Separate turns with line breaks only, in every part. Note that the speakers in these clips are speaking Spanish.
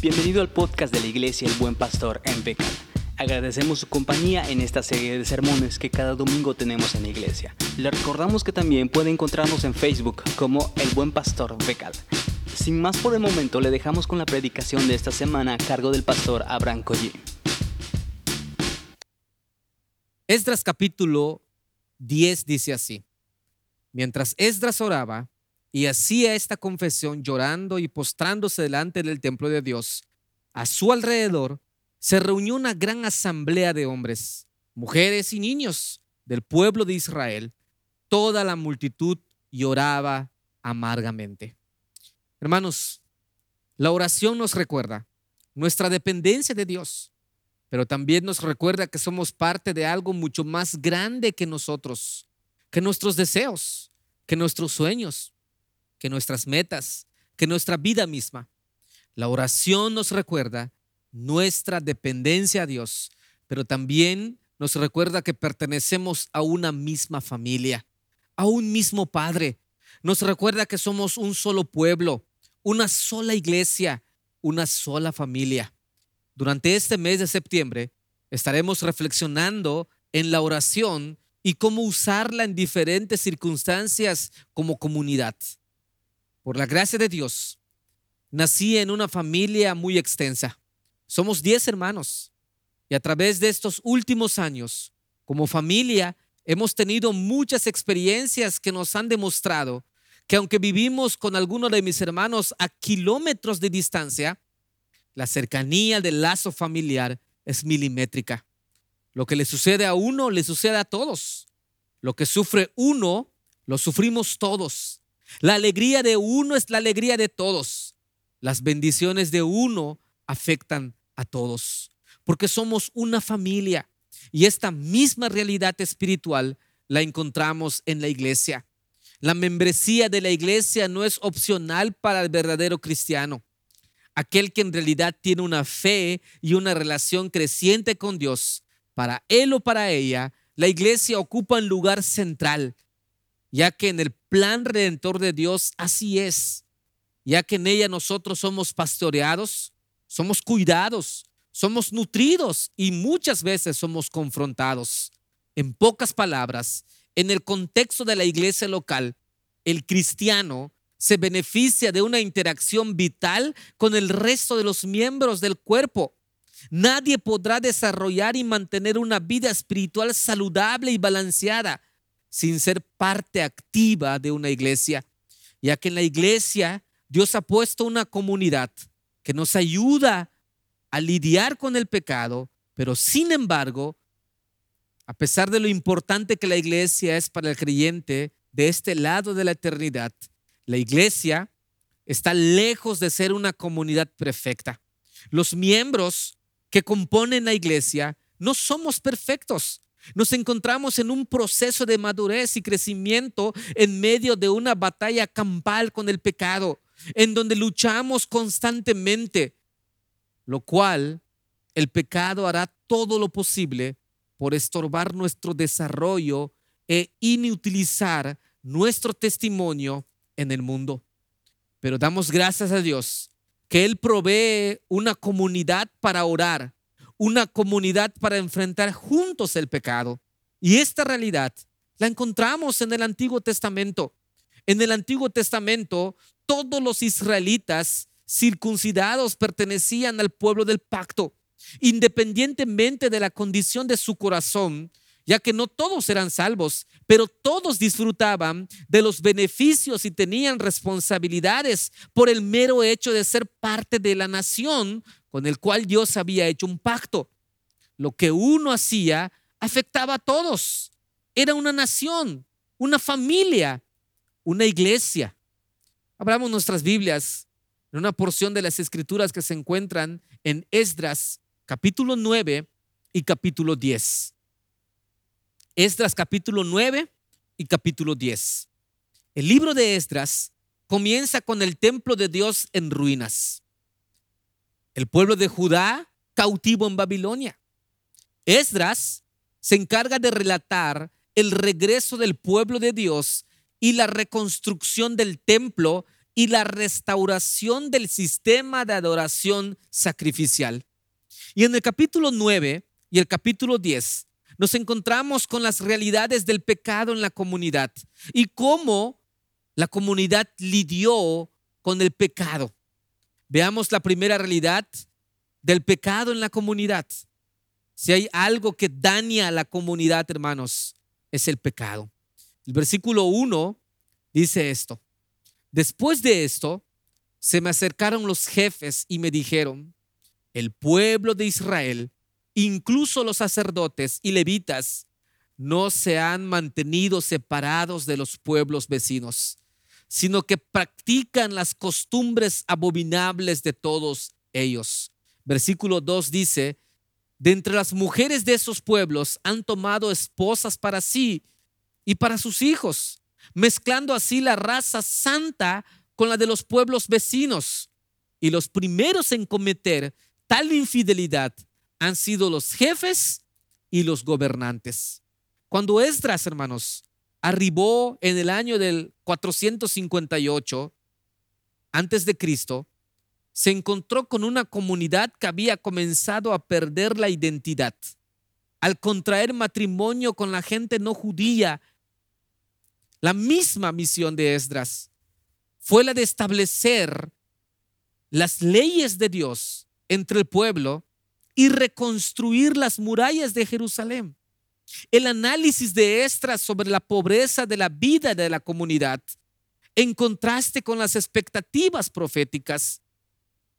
Bienvenido al podcast de la Iglesia El Buen Pastor en Becal. Agradecemos su compañía en esta serie de sermones que cada domingo tenemos en la iglesia. Le recordamos que también puede encontrarnos en Facebook como El Buen Pastor Becal. Sin más por el momento, le dejamos con la predicación de esta semana a cargo del pastor Abraham Collín.
Esdras capítulo 10 dice así. Mientras Esdras oraba y hacía esta confesión llorando y postrándose delante del templo de Dios, a su alrededor se reunió una gran asamblea de hombres, mujeres y niños del pueblo de Israel. Toda la multitud lloraba amargamente. Hermanos, la oración nos recuerda nuestra dependencia de Dios, pero también nos recuerda que somos parte de algo mucho más grande que nosotros, que nuestros deseos, que nuestros sueños, que nuestras metas, que nuestra vida misma. La oración nos recuerda nuestra dependencia a Dios, pero también nos recuerda que pertenecemos a una misma familia, a un mismo Padre. Nos recuerda que somos un solo pueblo, una sola iglesia, una sola familia. Durante este mes de septiembre estaremos reflexionando en la oración y cómo usarla en diferentes circunstancias como comunidad. Por la gracia de Dios, nací en una familia muy extensa. Somos 10 hermanos y a través de estos últimos años, como familia, hemos tenido muchas experiencias que nos han demostrado que aunque vivimos con algunos de mis hermanos a kilómetros de distancia, la cercanía del lazo familiar es milimétrica. Lo que le sucede a uno, le sucede a todos. Lo que sufre uno, lo sufrimos todos. La alegría de uno es la alegría de todos. Las bendiciones de uno afectan a todos, porque somos una familia y esta misma realidad espiritual la encontramos en la iglesia. La membresía de la iglesia no es opcional para el verdadero cristiano, aquel que en realidad tiene una fe y una relación creciente con Dios. Para él o para ella, la iglesia ocupa un lugar central, ya que en el plan redentor de Dios así es, ya que en ella nosotros somos pastoreados, somos cuidados, somos nutridos y muchas veces somos confrontados. En pocas palabras, en el contexto de la iglesia local, el cristiano se beneficia de una interacción vital con el resto de los miembros del cuerpo. Nadie podrá desarrollar y mantener una vida espiritual saludable y balanceada sin ser parte activa de una iglesia, ya que en la iglesia Dios ha puesto una comunidad que nos ayuda a lidiar con el pecado, pero sin embargo, a pesar de lo importante que la iglesia es para el creyente de este lado de la eternidad, la iglesia está lejos de ser una comunidad perfecta. Los miembros que componen la iglesia no somos perfectos. Nos encontramos en un proceso de madurez y crecimiento en medio de una batalla campal con el pecado en donde luchamos constantemente, lo cual el pecado hará todo lo posible por estorbar nuestro desarrollo e inutilizar nuestro testimonio en el mundo. Pero damos gracias a Dios que Él provee una comunidad para orar, una comunidad para enfrentar juntos el pecado. Y esta realidad la encontramos en el Antiguo Testamento. En el Antiguo Testamento todos los israelitas circuncidados pertenecían al pueblo del pacto, independientemente de la condición de su corazón, ya que no todos eran salvos, pero todos disfrutaban de los beneficios y tenían responsabilidades por el mero hecho de ser parte de la nación con el cual Dios había hecho un pacto. Lo que uno hacía afectaba a todos. Era una nación, una familia, una iglesia. Abramos nuestras Biblias en una porción de las escrituras que se encuentran en Esdras capítulo 9 y capítulo 10. Esdras capítulo 9 y capítulo 10. El libro de Esdras comienza con el templo de Dios en ruinas. El pueblo de Judá cautivo en Babilonia. Esdras se encarga de relatar el regreso del pueblo de Dios y la reconstrucción del templo y la restauración del sistema de adoración sacrificial. Y en el capítulo 9 y el capítulo 10 nos encontramos con las realidades del pecado en la comunidad y cómo la comunidad lidió con el pecado. Veamos la primera realidad del pecado en la comunidad. Si hay algo que daña a la comunidad, hermanos, es el pecado. El versículo 1 dice esto. Después de esto, se me acercaron los jefes y me dijeron, el pueblo de Israel, incluso los sacerdotes y levitas, no se han mantenido separados de los pueblos vecinos, sino que practican las costumbres abominables de todos ellos. Versículo 2 dice, de entre las mujeres de esos pueblos han tomado esposas para sí y para sus hijos, mezclando así la raza santa con la de los pueblos vecinos. Y los primeros en cometer tal infidelidad han sido los jefes y los gobernantes. Cuando Esdras, hermanos, arribó en el año del 458 antes de Cristo, se encontró con una comunidad que había comenzado a perder la identidad. Al contraer matrimonio con la gente no judía, la misma misión de Esdras fue la de establecer las leyes de Dios entre el pueblo y reconstruir las murallas de Jerusalén. El análisis de Esdras sobre la pobreza de la vida de la comunidad, en contraste con las expectativas proféticas,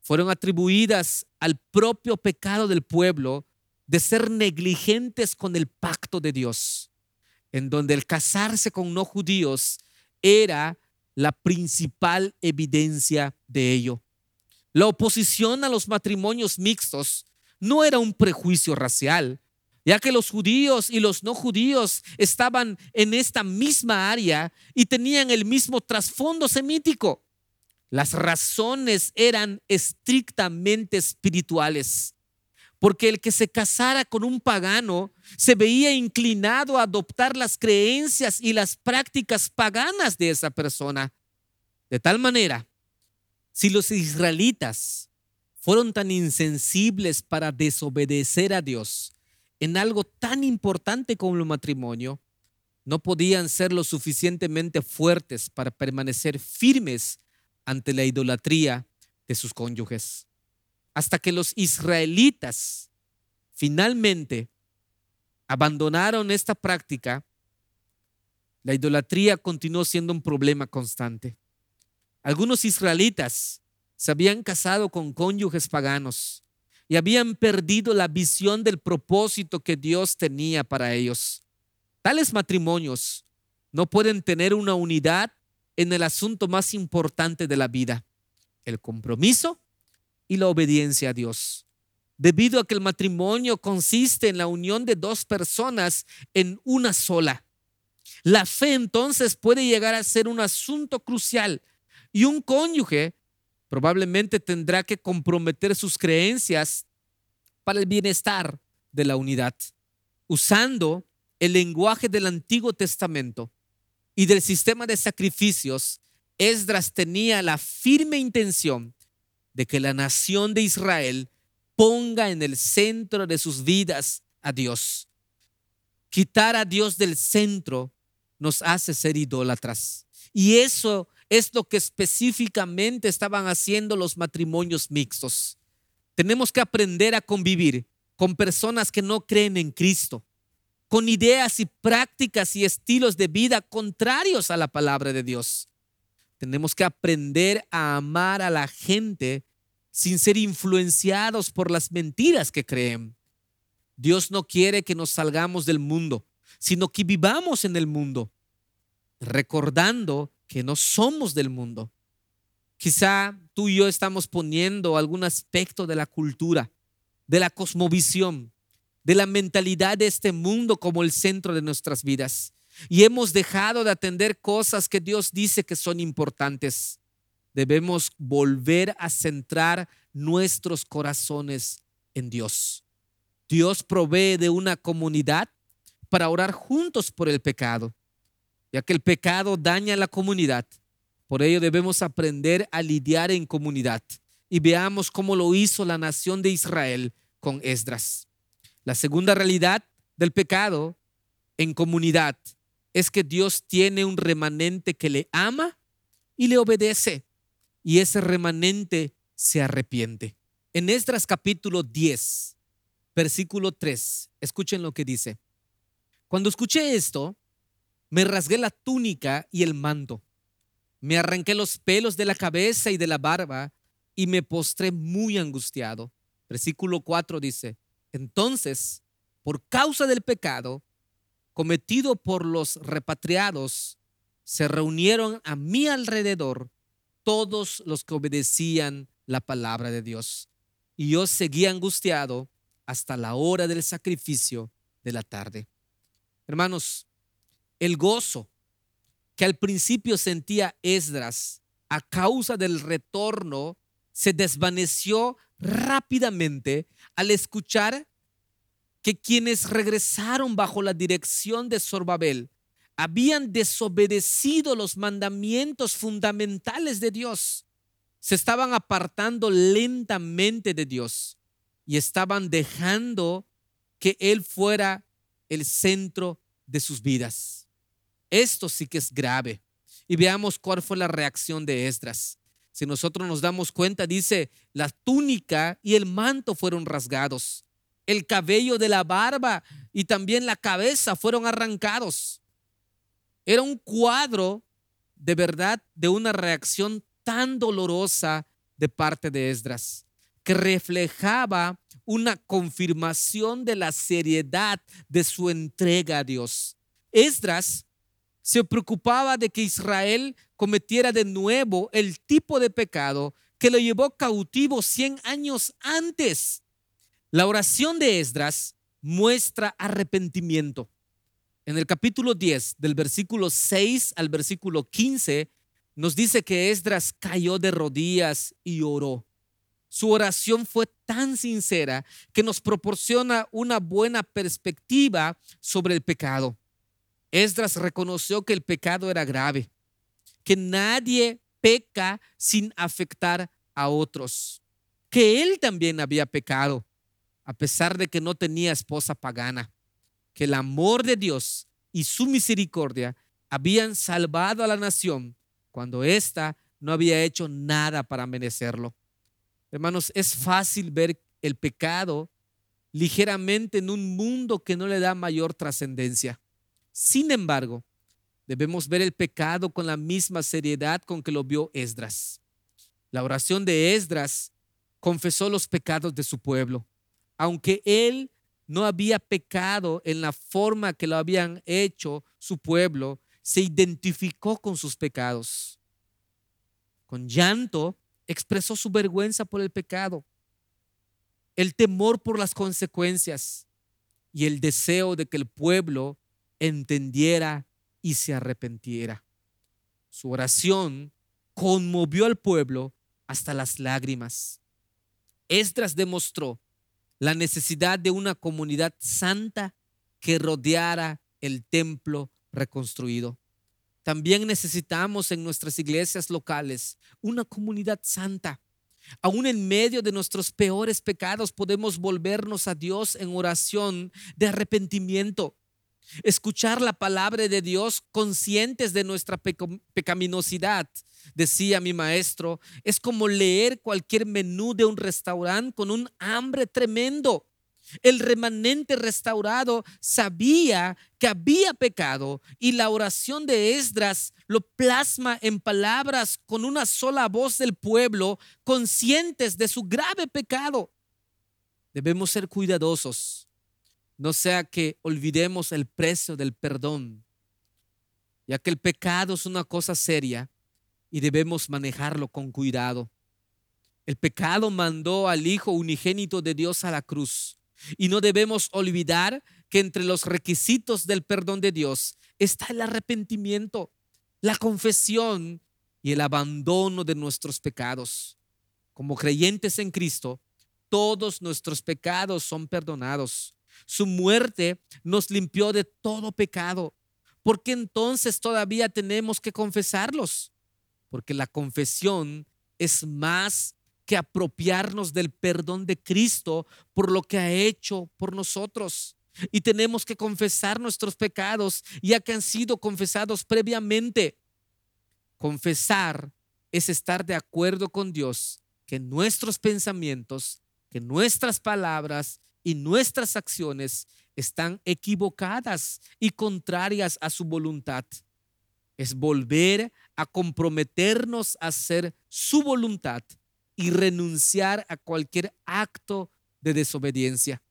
fueron atribuidas al propio pecado del pueblo de ser negligentes con el pacto de Dios, en donde el casarse con no judíos era la principal evidencia de ello. La oposición a los matrimonios mixtos no era un prejuicio racial, ya que los judíos y los no judíos estaban en esta misma área y tenían el mismo trasfondo semítico. Las razones eran estrictamente espirituales, porque el que se casara con un pagano se veía inclinado a adoptar las creencias y las prácticas paganas de esa persona. De tal manera, si los israelitas fueron tan insensibles para desobedecer a Dios en algo tan importante como el matrimonio, no podían ser lo suficientemente fuertes para permanecer firmes ante la idolatría de sus cónyuges. Hasta que los israelitas finalmente abandonaron esta práctica, la idolatría continuó siendo un problema constante. Algunos israelitas se habían casado con cónyuges paganos y habían perdido la visión del propósito que Dios tenía para ellos. Tales matrimonios no pueden tener una unidad en el asunto más importante de la vida, el compromiso y la obediencia a Dios. Debido a que el matrimonio consiste en la unión de dos personas en una sola. La fe entonces puede llegar a ser un asunto crucial y un cónyuge probablemente tendrá que comprometer sus creencias para el bienestar de la unidad, usando el lenguaje del Antiguo Testamento y del sistema de sacrificios, Esdras tenía la firme intención de que la nación de Israel ponga en el centro de sus vidas a Dios. Quitar a Dios del centro nos hace ser idólatras. Y eso es lo que específicamente estaban haciendo los matrimonios mixtos. Tenemos que aprender a convivir con personas que no creen en Cristo, con ideas y prácticas y estilos de vida contrarios a la palabra de Dios. Tenemos que aprender a amar a la gente sin ser influenciados por las mentiras que creen. Dios no quiere que nos salgamos del mundo, sino que vivamos en el mundo, recordando que no somos del mundo. Quizá tú y yo estamos poniendo algún aspecto de la cultura, de la cosmovisión, de la mentalidad de este mundo como el centro de nuestras vidas. Y hemos dejado de atender cosas que Dios dice que son importantes. Debemos volver a centrar nuestros corazones en Dios. Dios provee de una comunidad para orar juntos por el pecado, ya que el pecado daña a la comunidad Por ello debemos aprender a lidiar en comunidad y veamos cómo lo hizo la nación de Israel con Esdras. La segunda realidad del pecado en comunidad es que Dios tiene un remanente que le ama y le obedece y ese remanente se arrepiente. En Esdras capítulo 10, versículo 3, escuchen lo que dice. Cuando escuché esto, me rasgué la túnica y el manto, me arranqué los pelos de la cabeza y de la barba y me postré muy angustiado. Versículo 4 dice, entonces, por causa del pecado cometido por los repatriados, se reunieron a mi alrededor todos los que obedecían la palabra de Dios. Y yo seguí angustiado hasta la hora del sacrificio de la tarde. Hermanos, el gozo que al principio sentía Esdras a causa del retorno se desvaneció rápidamente al escuchar que quienes regresaron bajo la dirección de Sorbabel habían desobedecido los mandamientos fundamentales de Dios. Se estaban apartando lentamente de Dios y estaban dejando que Él fuera el centro de sus vidas. Esto sí que es grave. Y veamos cuál fue la reacción de Esdras. Si nosotros nos damos cuenta, dice, la túnica y el manto fueron rasgados, el cabello de la barba y también la cabeza fueron arrancados. Era un cuadro de verdad de una reacción tan dolorosa de parte de Esdras, que reflejaba una confirmación de la seriedad de su entrega a Dios. Esdras se preocupaba de que Israel cometiera de nuevo el tipo de pecado que lo llevó cautivo 100 años antes. La oración de Esdras muestra arrepentimiento. En el capítulo 10, del versículo 6 al versículo 15, nos dice que Esdras cayó de rodillas y oró. Su oración fue tan sincera que nos proporciona una buena perspectiva sobre el pecado. Esdras reconoció que el pecado era grave que nadie peca sin afectar a otros, que él también había pecado, a pesar de que no tenía esposa pagana, que el amor de Dios y su misericordia habían salvado a la nación cuando ésta no había hecho nada para merecerlo. Hermanos, es fácil ver el pecado ligeramente en un mundo que no le da mayor trascendencia. Sin embargo, Debemos ver el pecado con la misma seriedad con que lo vio Esdras. La oración de Esdras confesó los pecados de su pueblo, aunque él no había pecado en la forma que lo habían hecho su pueblo, se identificó con sus pecados. Con llanto expresó su vergüenza por el pecado, el temor por las consecuencias y el deseo de que el pueblo entendiera y se arrepentiera. Su oración conmovió al pueblo hasta las lágrimas. Esdras demostró la necesidad de una comunidad santa que rodeara el templo reconstruido. También necesitamos en nuestras iglesias locales una comunidad santa. Aún en medio de nuestros peores pecados podemos volvernos a Dios en oración de arrepentimiento escuchar la palabra de Dios conscientes de nuestra pecaminosidad. Decía mi maestro, es como leer cualquier menú de un restaurante con un hambre tremendo. El remanente restaurado sabía que había pecado y la oración de Esdras lo plasma en palabras con una sola voz del pueblo, conscientes de su grave pecado. Debemos ser cuidadosos no sea que olvidemos el precio del perdón, ya que el pecado es una cosa seria y debemos manejarlo con cuidado. El pecado mandó al Hijo unigénito de Dios a la cruz y no debemos olvidar que entre los requisitos del perdón de Dios está el arrepentimiento, la confesión y el abandono de nuestros pecados. Como creyentes en Cristo, todos nuestros pecados son perdonados su muerte nos limpió de todo pecado. ¿Por qué entonces todavía tenemos que confesarlos? porque la confesión es más que apropiarnos del perdón de Cristo por lo que ha hecho por nosotros. Y tenemos que confesar nuestros pecados, ya que han sido confesados previamente. Confesar es estar de acuerdo con Dios que nuestros pensamientos, que nuestras palabras y nuestras acciones están equivocadas y contrarias a su voluntad. Es volver a comprometernos a hacer su voluntad y renunciar a cualquier acto de desobediencia.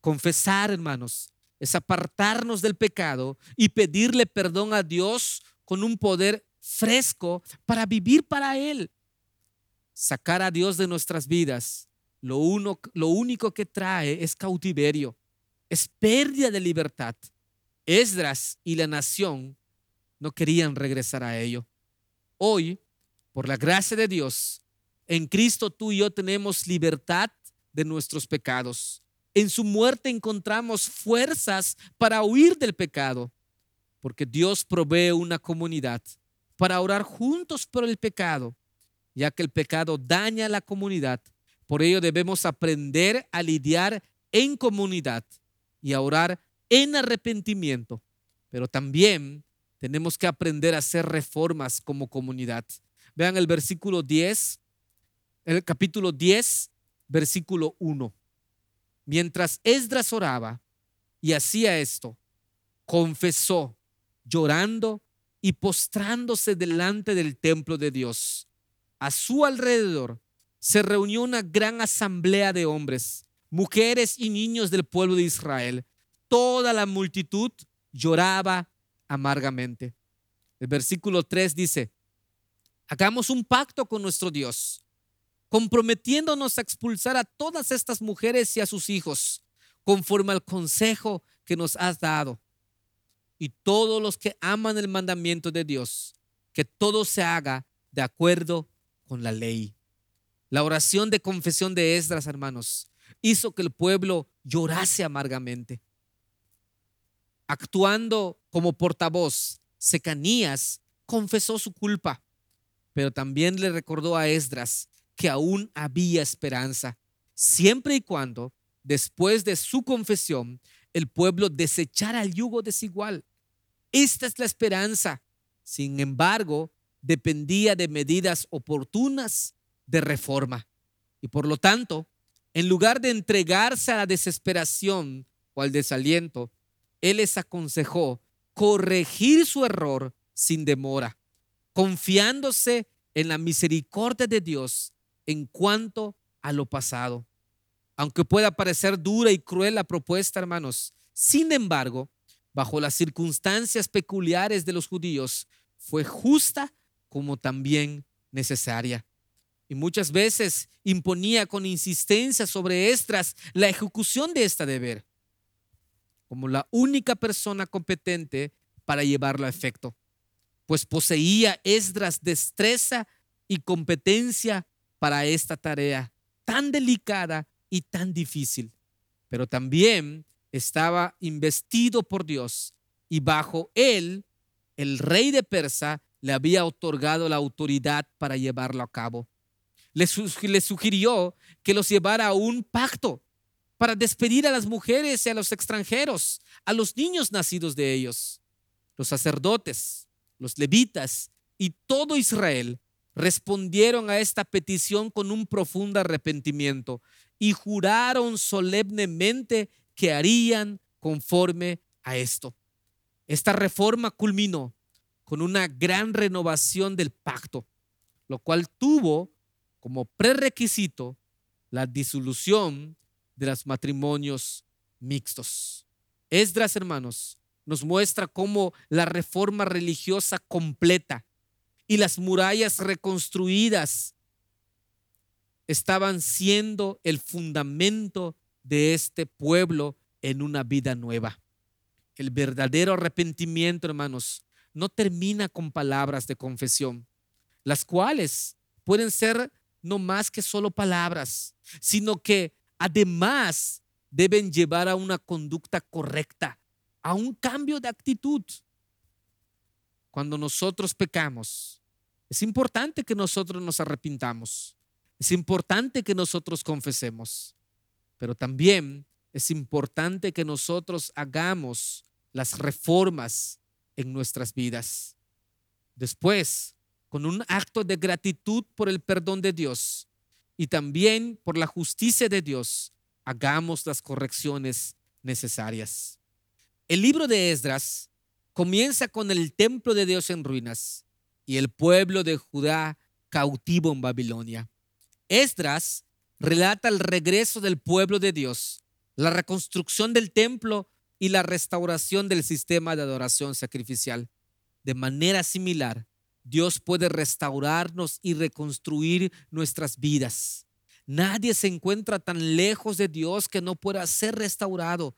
Confesar, hermanos, es apartarnos del pecado y pedirle perdón a Dios con un poder fresco para vivir para Él. Sacar a Dios de nuestras vidas, lo, uno, lo único que trae es cautiverio, es pérdida de libertad. Esdras y la nación no querían regresar a ello. Hoy, por la gracia de Dios, en Cristo tú y yo tenemos libertad de nuestros pecados. En su muerte encontramos fuerzas para huir del pecado, porque Dios provee una comunidad para orar juntos por el pecado, ya que el pecado daña a la comunidad. Por ello debemos aprender a lidiar en comunidad y a orar en arrepentimiento, pero también tenemos que aprender a hacer reformas como comunidad. Vean el versículo 10 el capítulo 10, versículo 1. Mientras Esdras oraba y hacía esto, confesó, llorando y postrándose delante del templo de Dios. A su alrededor se reunió una gran asamblea de hombres, mujeres y niños del pueblo de Israel. Toda la multitud lloraba amargamente. El versículo 3 dice, hagamos un pacto con nuestro Dios comprometiéndonos a expulsar a todas estas mujeres y a sus hijos, conforme al consejo que nos has dado. Y todos los que aman el mandamiento de Dios, que todo se haga de acuerdo con la ley. La oración de confesión de Esdras, hermanos, hizo que el pueblo llorase amargamente. Actuando como portavoz, Secanías confesó su culpa, pero también le recordó a Esdras que aún había esperanza, siempre y cuando, después de su confesión, el pueblo desechara el yugo desigual. Esta es la esperanza. Sin embargo, dependía de medidas oportunas de reforma. Y por lo tanto, en lugar de entregarse a la desesperación o al desaliento, él les aconsejó corregir su error sin demora, confiándose en la misericordia de Dios en cuanto a lo pasado. Aunque pueda parecer dura y cruel la propuesta, hermanos, sin embargo, bajo las circunstancias peculiares de los judíos, fue justa como también necesaria. Y muchas veces imponía con insistencia sobre Estras la ejecución de este deber, como la única persona competente para llevarlo a efecto, pues poseía Esdras destreza y competencia para esta tarea tan delicada y tan difícil, pero también estaba investido por Dios y bajo él el rey de Persa le había otorgado la autoridad para llevarlo a cabo. Le, sugirió que los llevara a un pacto para despedir a las mujeres y a los extranjeros, a los niños nacidos de ellos. Los sacerdotes, los levitas y todo Israel respondieron a esta petición con un profundo arrepentimiento y juraron solemnemente que harían conforme a esto. Esta reforma culminó con una gran renovación del pacto, lo cual tuvo como prerequisito la disolución de los matrimonios mixtos. Esdras, hermanos, nos muestra cómo la reforma religiosa completa y las murallas reconstruidas estaban siendo el fundamento de este pueblo en una vida nueva. El verdadero arrepentimiento, hermanos, no termina con palabras de confesión, las cuales pueden ser no más que solo palabras, sino que además deben llevar a una conducta correcta, a un cambio de actitud. Cuando nosotros pecamos, Es importante que nosotros nos arrepintamos. Es importante que nosotros confesemos. Pero también es importante que nosotros hagamos las reformas en nuestras vidas. Después, con un acto de gratitud por el perdón de Dios y también por la justicia de Dios, hagamos las correcciones necesarias. El libro de Esdras comienza con el templo de Dios en ruinas y el pueblo de Judá cautivo en Babilonia. Esdras relata el regreso del pueblo de Dios, la reconstrucción del templo y la restauración del sistema de adoración sacrificial. De manera similar, Dios puede restaurarnos y reconstruir nuestras vidas. Nadie se encuentra tan lejos de Dios que no pueda ser restaurado.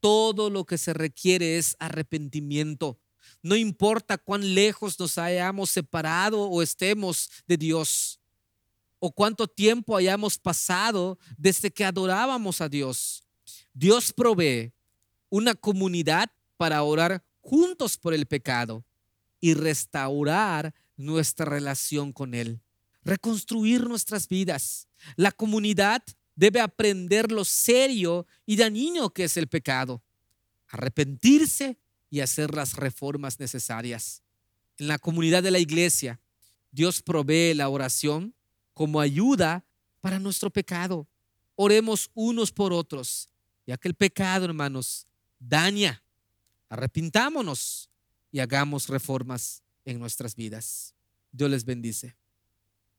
Todo lo que se requiere es arrepentimiento. No importa cuán lejos nos hayamos separado o estemos de Dios, o cuánto tiempo hayamos pasado desde que adorábamos a Dios. Dios provee una comunidad para orar juntos por el pecado y restaurar nuestra relación con Él, reconstruir nuestras vidas. La comunidad debe aprender lo serio y dañino que es el pecado, arrepentirse y hacer las reformas necesarias. En la comunidad de la iglesia, Dios provee la oración como ayuda para nuestro pecado. Oremos unos por otros, ya que el pecado, hermanos, daña. Arrepintámonos y hagamos reformas en nuestras vidas. Dios les bendice.